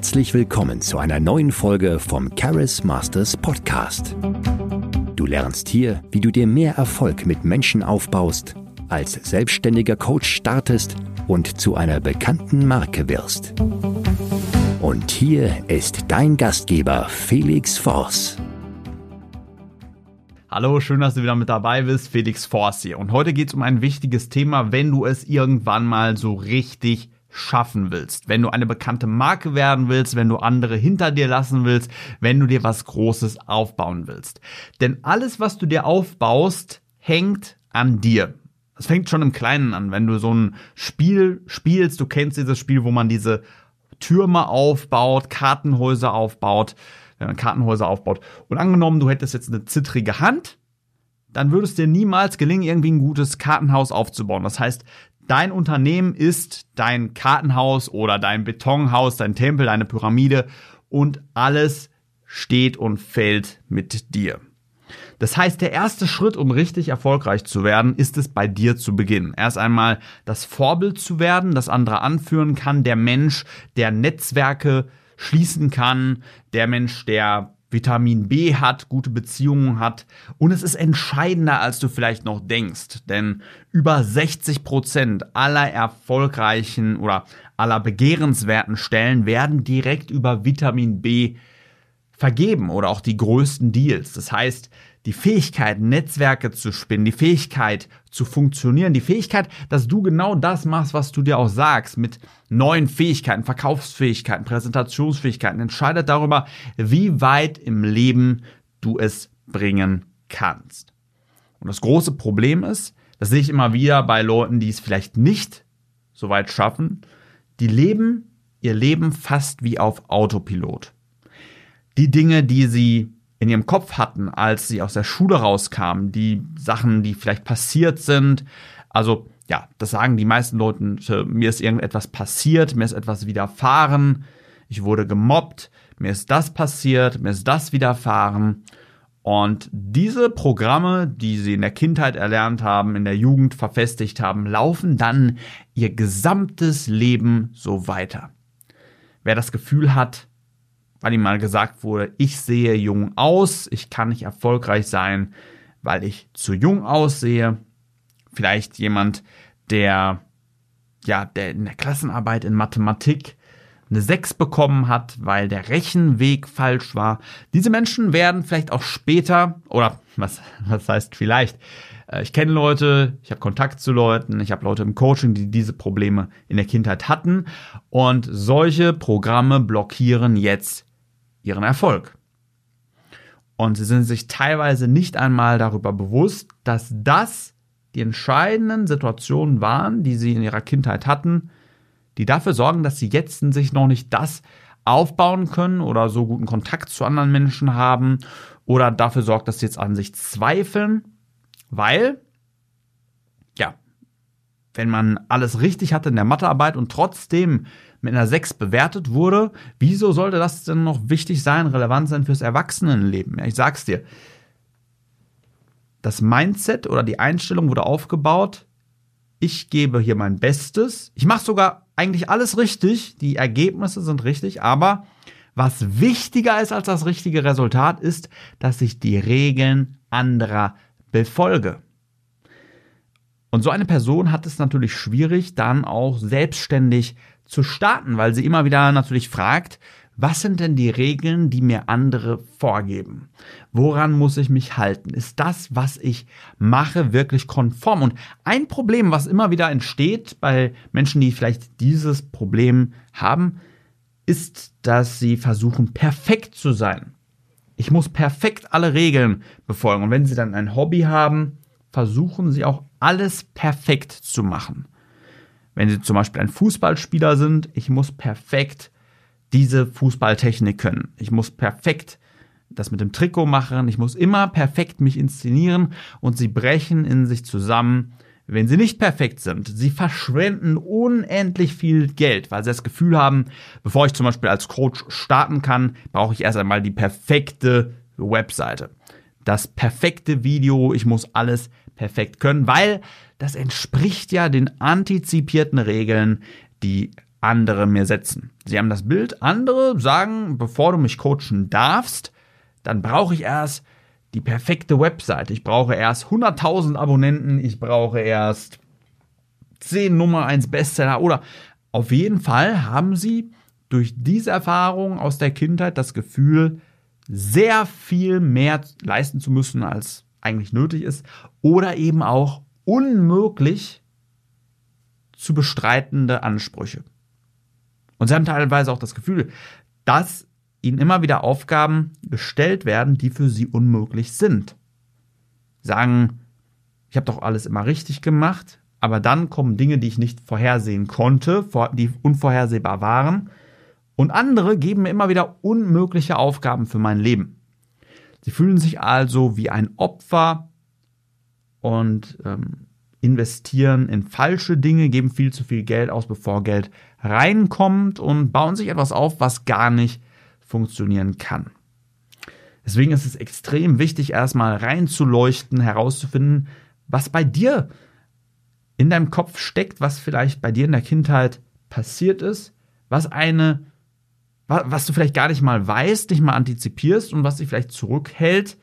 Herzlich willkommen zu einer neuen Folge vom Charis Masters Podcast. Du lernst hier, wie du dir mehr Erfolg mit Menschen aufbaust, als selbstständiger Coach startest und zu einer bekannten Marke wirst. Und hier ist dein Gastgeber Felix Voss. Hallo, schön, dass du wieder mit dabei bist. Felix Forst hier. Und heute geht es um ein wichtiges Thema, wenn du es irgendwann mal so richtig schaffen willst, wenn du eine bekannte Marke werden willst, wenn du andere hinter dir lassen willst, wenn du dir was Großes aufbauen willst. Denn alles, was du dir aufbaust, hängt an dir. Es fängt schon im Kleinen an, wenn du so ein Spiel spielst, du kennst dieses Spiel, wo man diese Türme aufbaut, Kartenhäuser aufbaut, wenn man Kartenhäuser aufbaut. Und angenommen, du hättest jetzt eine zittrige Hand, dann würde es dir niemals gelingen, irgendwie ein gutes Kartenhaus aufzubauen. Das heißt, dein Unternehmen ist dein Kartenhaus oder dein Betonhaus, dein Tempel, deine Pyramide und alles steht und fällt mit dir. Das heißt, der erste Schritt, um richtig erfolgreich zu werden, ist es bei dir zu beginnen. Erst einmal das Vorbild zu werden, das andere anführen kann, der Mensch, der Netzwerke schließen kann, der Mensch, der Vitamin B hat, gute Beziehungen hat und es ist entscheidender, als du vielleicht noch denkst, denn über 60 Prozent aller erfolgreichen oder aller begehrenswerten Stellen werden direkt über Vitamin B vergeben oder auch die größten Deals. Das heißt, die Fähigkeit, Netzwerke zu spinnen, die Fähigkeit zu funktionieren, die Fähigkeit, dass du genau das machst, was du dir auch sagst, mit neuen Fähigkeiten, Verkaufsfähigkeiten, Präsentationsfähigkeiten, entscheidet darüber, wie weit im Leben du es bringen kannst. Und das große Problem ist, das sehe ich immer wieder bei Leuten, die es vielleicht nicht so weit schaffen, die leben ihr Leben fast wie auf Autopilot. Die Dinge, die sie in ihrem Kopf hatten, als sie aus der Schule rauskamen, die Sachen, die vielleicht passiert sind. Also ja, das sagen die meisten Leute, mir ist irgendetwas passiert, mir ist etwas widerfahren, ich wurde gemobbt, mir ist das passiert, mir ist das widerfahren. Und diese Programme, die sie in der Kindheit erlernt haben, in der Jugend verfestigt haben, laufen dann ihr gesamtes Leben so weiter. Wer das Gefühl hat, weil ihm mal gesagt wurde, ich sehe jung aus, ich kann nicht erfolgreich sein, weil ich zu jung aussehe. Vielleicht jemand, der ja, der in der Klassenarbeit in Mathematik eine 6 bekommen hat, weil der Rechenweg falsch war. Diese Menschen werden vielleicht auch später, oder was, was heißt vielleicht, äh, ich kenne Leute, ich habe Kontakt zu Leuten, ich habe Leute im Coaching, die diese Probleme in der Kindheit hatten. Und solche Programme blockieren jetzt ihren Erfolg. Und sie sind sich teilweise nicht einmal darüber bewusst, dass das die entscheidenden Situationen waren, die sie in ihrer Kindheit hatten, die dafür sorgen, dass sie jetzt in sich noch nicht das aufbauen können oder so guten Kontakt zu anderen Menschen haben oder dafür sorgt, dass sie jetzt an sich zweifeln, weil, ja, wenn man alles richtig hatte in der Mathearbeit und trotzdem mit einer 6 bewertet wurde, wieso sollte das denn noch wichtig sein, relevant sein fürs Erwachsenenleben? Ja, ich sag's dir. Das Mindset oder die Einstellung wurde aufgebaut. Ich gebe hier mein Bestes. Ich mache sogar eigentlich alles richtig. Die Ergebnisse sind richtig. Aber was wichtiger ist als das richtige Resultat, ist, dass ich die Regeln anderer befolge. Und so eine Person hat es natürlich schwierig, dann auch selbstständig zu starten, weil sie immer wieder natürlich fragt, was sind denn die Regeln, die mir andere vorgeben? Woran muss ich mich halten? Ist das, was ich mache, wirklich konform? Und ein Problem, was immer wieder entsteht bei Menschen, die vielleicht dieses Problem haben, ist, dass sie versuchen, perfekt zu sein. Ich muss perfekt alle Regeln befolgen. Und wenn sie dann ein Hobby haben, versuchen sie auch alles perfekt zu machen. Wenn Sie zum Beispiel ein Fußballspieler sind, ich muss perfekt diese Fußballtechnik können. Ich muss perfekt das mit dem Trikot machen. Ich muss immer perfekt mich inszenieren und sie brechen in sich zusammen, wenn sie nicht perfekt sind. Sie verschwenden unendlich viel Geld, weil sie das Gefühl haben, bevor ich zum Beispiel als Coach starten kann, brauche ich erst einmal die perfekte Webseite. Das perfekte Video, ich muss alles perfekt können, weil das entspricht ja den antizipierten Regeln, die andere mir setzen. Sie haben das Bild, andere sagen, bevor du mich coachen darfst, dann brauche ich erst die perfekte Website. Ich brauche erst 100.000 Abonnenten, ich brauche erst 10 Nummer 1 Bestseller oder auf jeden Fall haben sie durch diese Erfahrung aus der Kindheit das Gefühl, sehr viel mehr leisten zu müssen, als eigentlich nötig ist, oder eben auch unmöglich zu bestreitende Ansprüche. Und sie haben teilweise auch das Gefühl, dass ihnen immer wieder Aufgaben gestellt werden, die für sie unmöglich sind. Sagen, ich habe doch alles immer richtig gemacht, aber dann kommen Dinge, die ich nicht vorhersehen konnte, die unvorhersehbar waren. Und andere geben mir immer wieder unmögliche Aufgaben für mein Leben. Sie fühlen sich also wie ein Opfer und ähm, investieren in falsche Dinge, geben viel zu viel Geld aus, bevor Geld reinkommt und bauen sich etwas auf, was gar nicht funktionieren kann. Deswegen ist es extrem wichtig, erstmal reinzuleuchten, herauszufinden, was bei dir in deinem Kopf steckt, was vielleicht bei dir in der Kindheit passiert ist, was eine, was du vielleicht gar nicht mal weißt, nicht mal antizipierst und was dich vielleicht zurückhält,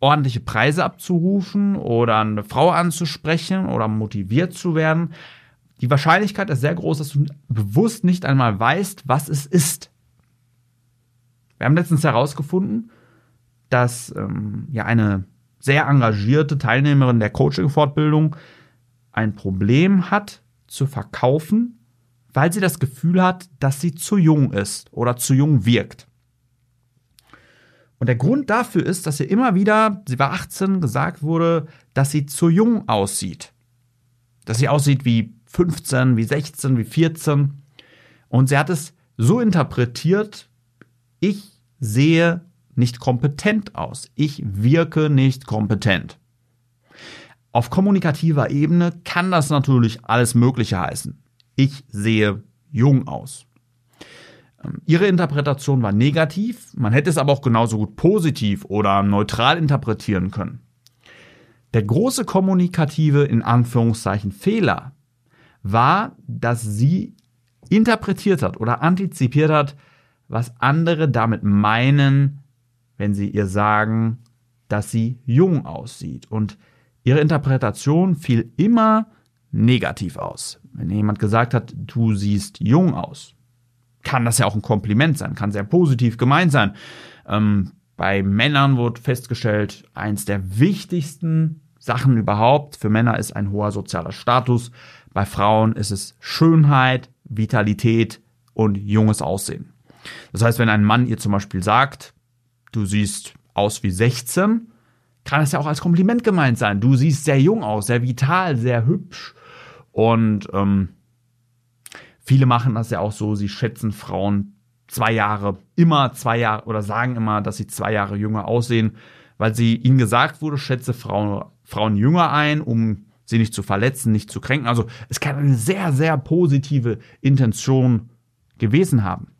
ordentliche Preise abzurufen oder eine Frau anzusprechen oder motiviert zu werden. Die Wahrscheinlichkeit ist sehr groß, dass du bewusst nicht einmal weißt, was es ist. Wir haben letztens herausgefunden, dass ähm, ja eine sehr engagierte Teilnehmerin der Coaching-Fortbildung ein Problem hat zu verkaufen, weil sie das Gefühl hat, dass sie zu jung ist oder zu jung wirkt. Und der Grund dafür ist, dass ihr immer wieder, sie war 18, gesagt wurde, dass sie zu jung aussieht. Dass sie aussieht wie 15, wie 16, wie 14. Und sie hat es so interpretiert, ich sehe nicht kompetent aus. Ich wirke nicht kompetent. Auf kommunikativer Ebene kann das natürlich alles Mögliche heißen. Ich sehe jung aus. Ähm, ihre Interpretation war negativ, man hätte es aber auch genauso gut positiv oder neutral interpretieren können. Der große kommunikative in Anführungszeichen Fehler war, dass sie interpretiert hat oder antizipiert hat, was andere damit meinen, wenn sie ihr sagen, dass sie jung aussieht. Und ihre Interpretation fiel immer negativ aus. Wenn jemand gesagt hat, du siehst jung aus, kann das ja auch ein Kompliment sein, kann sehr positiv gemeint sein. Ähm, bei Männern wurde festgestellt, eins der wichtigsten Sachen überhaupt für Männer ist ein hoher sozialer Status. Bei Frauen ist es Schönheit, Vitalität und junges Aussehen. Das heißt, wenn ein Mann ihr zum Beispiel sagt, du siehst aus wie 16, kann es ja auch als Kompliment gemeint sein. Du siehst sehr jung aus, sehr vital, sehr hübsch. Und ähm, Viele machen das ja auch so, sie schätzen Frauen zwei Jahre, immer zwei Jahre oder sagen immer, dass sie zwei Jahre jünger aussehen, weil sie ihnen gesagt wurde, schätze Frauen, Frauen jünger ein, um sie nicht zu verletzen, nicht zu kränken. Also es kann eine sehr, sehr positive Intention gewesen haben.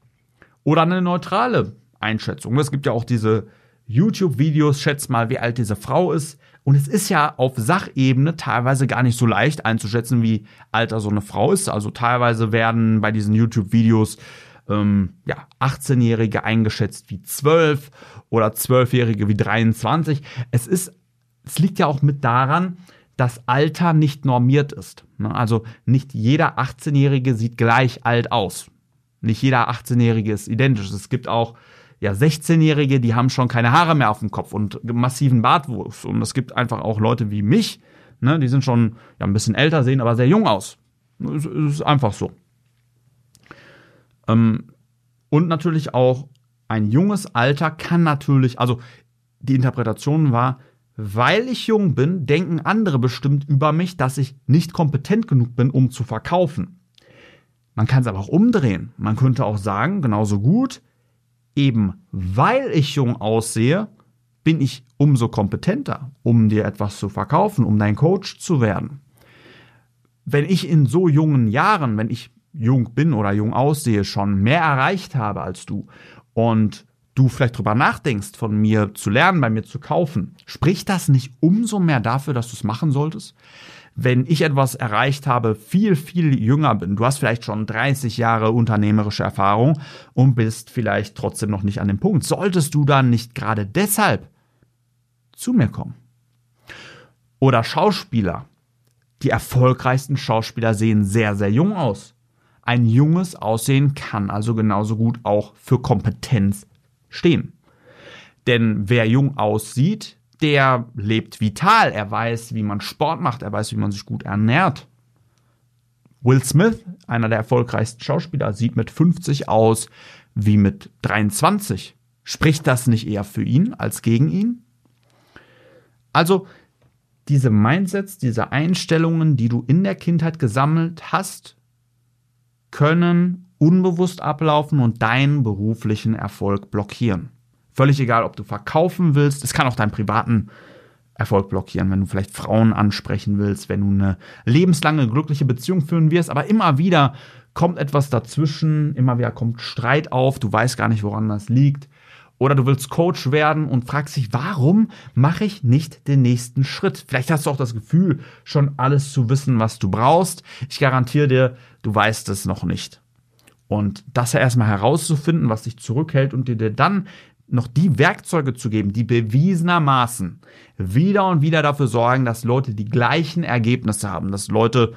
Oder eine neutrale Einschätzung. Es gibt ja auch diese YouTube-Videos, schätzt mal, wie alt diese Frau ist. Und es ist ja auf Sachebene teilweise gar nicht so leicht einzuschätzen, wie alt so eine Frau ist. Also teilweise werden bei diesen YouTube-Videos ähm, ja, 18-Jährige eingeschätzt wie 12 oder 12-Jährige wie 23. Es ist, es liegt ja auch mit daran, dass Alter nicht normiert ist. Ne? Also nicht jeder 18-Jährige sieht gleich alt aus. Nicht jeder 18-Jährige ist identisch. Es gibt auch ja, 16-Jährige, die haben schon keine Haare mehr auf dem Kopf und massiven Bartwuchs. Und es gibt einfach auch Leute wie mich, ne, die sind schon ja, ein bisschen älter, sehen aber sehr jung aus. Es ist einfach so. Ähm, und natürlich auch ein junges Alter kann natürlich, also die Interpretation war, weil ich jung bin, denken andere bestimmt über mich, dass ich nicht kompetent genug bin, um zu verkaufen. Man kann es aber auch umdrehen. Man könnte auch sagen, genauso gut, eben weil ich jung aussehe, bin ich umso kompetenter, um dir etwas zu verkaufen, um dein Coach zu werden. Wenn ich in so jungen Jahren, wenn ich jung bin oder jung aussehe, schon mehr erreicht habe als du und du vielleicht drüber nachdenkst, von mir zu lernen, bei mir zu kaufen, spricht das nicht umso mehr dafür, dass du es machen solltest? Wenn ich etwas erreicht habe, viel, viel jünger bin. Du hast vielleicht schon 30 Jahre unternehmerische Erfahrung und bist vielleicht trotzdem noch nicht an dem Punkt. Solltest du dann nicht gerade deshalb zu mir kommen? Oder Schauspieler. Die erfolgreichsten Schauspieler sehen sehr, sehr jung aus. Ein junges Aussehen kann also genauso gut auch für Kompetenz stehen. Denn wer jung aussieht, der lebt vital. Er weiß, wie man Sport macht. Er weiß, wie man sich gut ernährt. Will Smith, einer der erfolgreichsten Schauspieler, sieht mit 50 aus wie mit 23. Spricht das nicht eher für ihn als gegen ihn? Also, diese Mindsets, diese Einstellungen, die du in der Kindheit gesammelt hast, können unbewusst ablaufen und deinen beruflichen Erfolg blockieren. Völlig egal, ob du verkaufen willst, es kann auch deinen privaten Erfolg blockieren, wenn du vielleicht Frauen ansprechen willst, wenn du eine lebenslange glückliche Beziehung führen wirst, aber immer wieder kommt etwas dazwischen, immer wieder kommt Streit auf, du weißt gar nicht, woran das liegt. Oder du willst Coach werden und fragst dich, warum mache ich nicht den nächsten Schritt? Vielleicht hast du auch das Gefühl, schon alles zu wissen, was du brauchst. Ich garantiere dir, du weißt es noch nicht. Und das ja erstmal herauszufinden, was dich zurückhält und dir dann noch die Werkzeuge zu geben, die bewiesenermaßen wieder und wieder dafür sorgen, dass Leute die gleichen Ergebnisse haben, dass Leute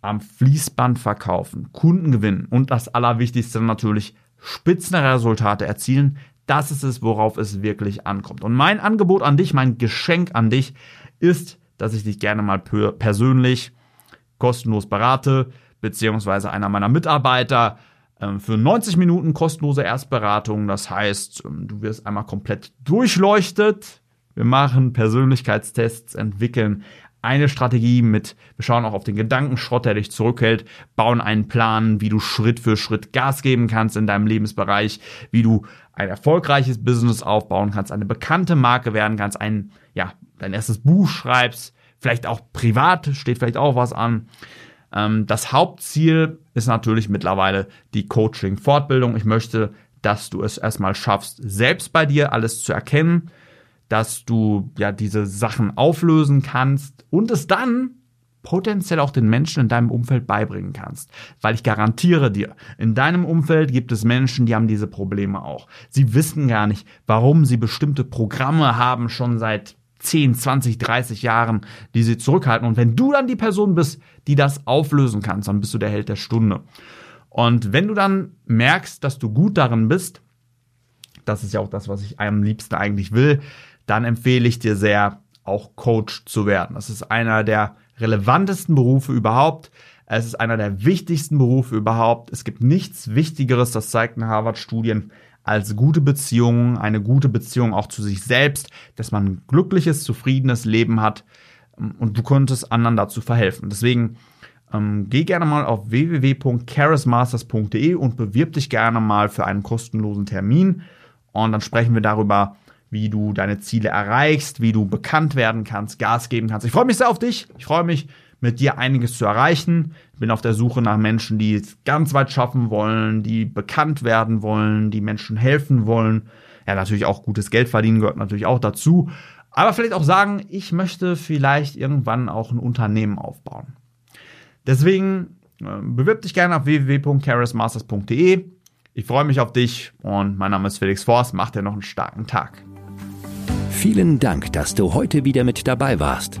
am Fließband verkaufen, Kunden gewinnen und das Allerwichtigste natürlich Spitzenresultate erzielen. Das ist es, worauf es wirklich ankommt. Und mein Angebot an dich, mein Geschenk an dich ist, dass ich dich gerne mal persönlich kostenlos berate, beziehungsweise einer meiner Mitarbeiter für 90 Minuten kostenlose Erstberatung. Das heißt, ähm, du wirst einmal komplett durchleuchtet. Wir machen Persönlichkeitstests, entwickeln eine Strategie mit, wir schauen auch auf den Gedankenschrott, der dich zurückhält, bauen einen Plan, wie du Schritt für Schritt Gas geben kannst in deinem Lebensbereich, wie du ein erfolgreiches Business aufbauen kannst, eine bekannte Marke werden kannst, ein, ja, dein erstes Buch schreibst, vielleicht auch privat, steht vielleicht auch was an. Ähm, das Hauptziel ist natürlich mittlerweile die Coaching-Fortbildung. Ich möchte, dass du es erstmal schaffst, selbst bei dir alles zu erkennen, dass du ja diese Sachen auflösen kannst und es dann potenziell auch den Menschen in deinem Umfeld beibringen kannst. Weil ich garantiere dir, in deinem Umfeld gibt es Menschen, die haben diese Probleme auch. Sie wissen gar nicht, warum sie bestimmte Programme haben, schon seit 10, 20, 30 Jahren, die sie zurückhalten. Und wenn du dann die Person bist, die das auflösen kannst, dann bist du der Held der Stunde. Und wenn du dann merkst, dass du gut darin bist, das ist ja auch das, was ich am liebsten eigentlich will, dann empfehle ich dir sehr, auch Coach zu werden. Das ist einer der relevantesten Berufe überhaupt. Es ist einer der wichtigsten Berufe überhaupt. Es gibt nichts Wichtigeres, das zeigten Harvard-Studien, als gute Beziehungen, eine gute Beziehung auch zu sich selbst, dass man ein glückliches, zufriedenes Leben hat ähm, und du könntest anderen dazu verhelfen. Deswegen ähm, geh gerne mal auf www.charismasters.de und bewirb dich gerne mal für einen kostenlosen Termin und dann sprechen wir darüber, wie du deine Ziele erreichst, wie du bekannt werden kannst, Gas geben kannst. Ich freue mich sehr auf dich. Ich freue mich, mit dir einiges zu erreichen. Bin auf der Suche nach Menschen, die es ganz weit schaffen wollen, die bekannt werden wollen, die Menschen helfen wollen. Ja, natürlich auch gutes Geld verdienen gehört natürlich auch dazu. Aber vielleicht auch sagen, ich möchte vielleicht irgendwann auch ein Unternehmen aufbauen. Deswegen äh, bewirb dich gerne auf www.charismasters.de. Ich freue mich auf dich und mein Name ist Felix Forst. Mach dir noch einen starken Tag. Vielen Dank, dass du heute wieder mit dabei warst.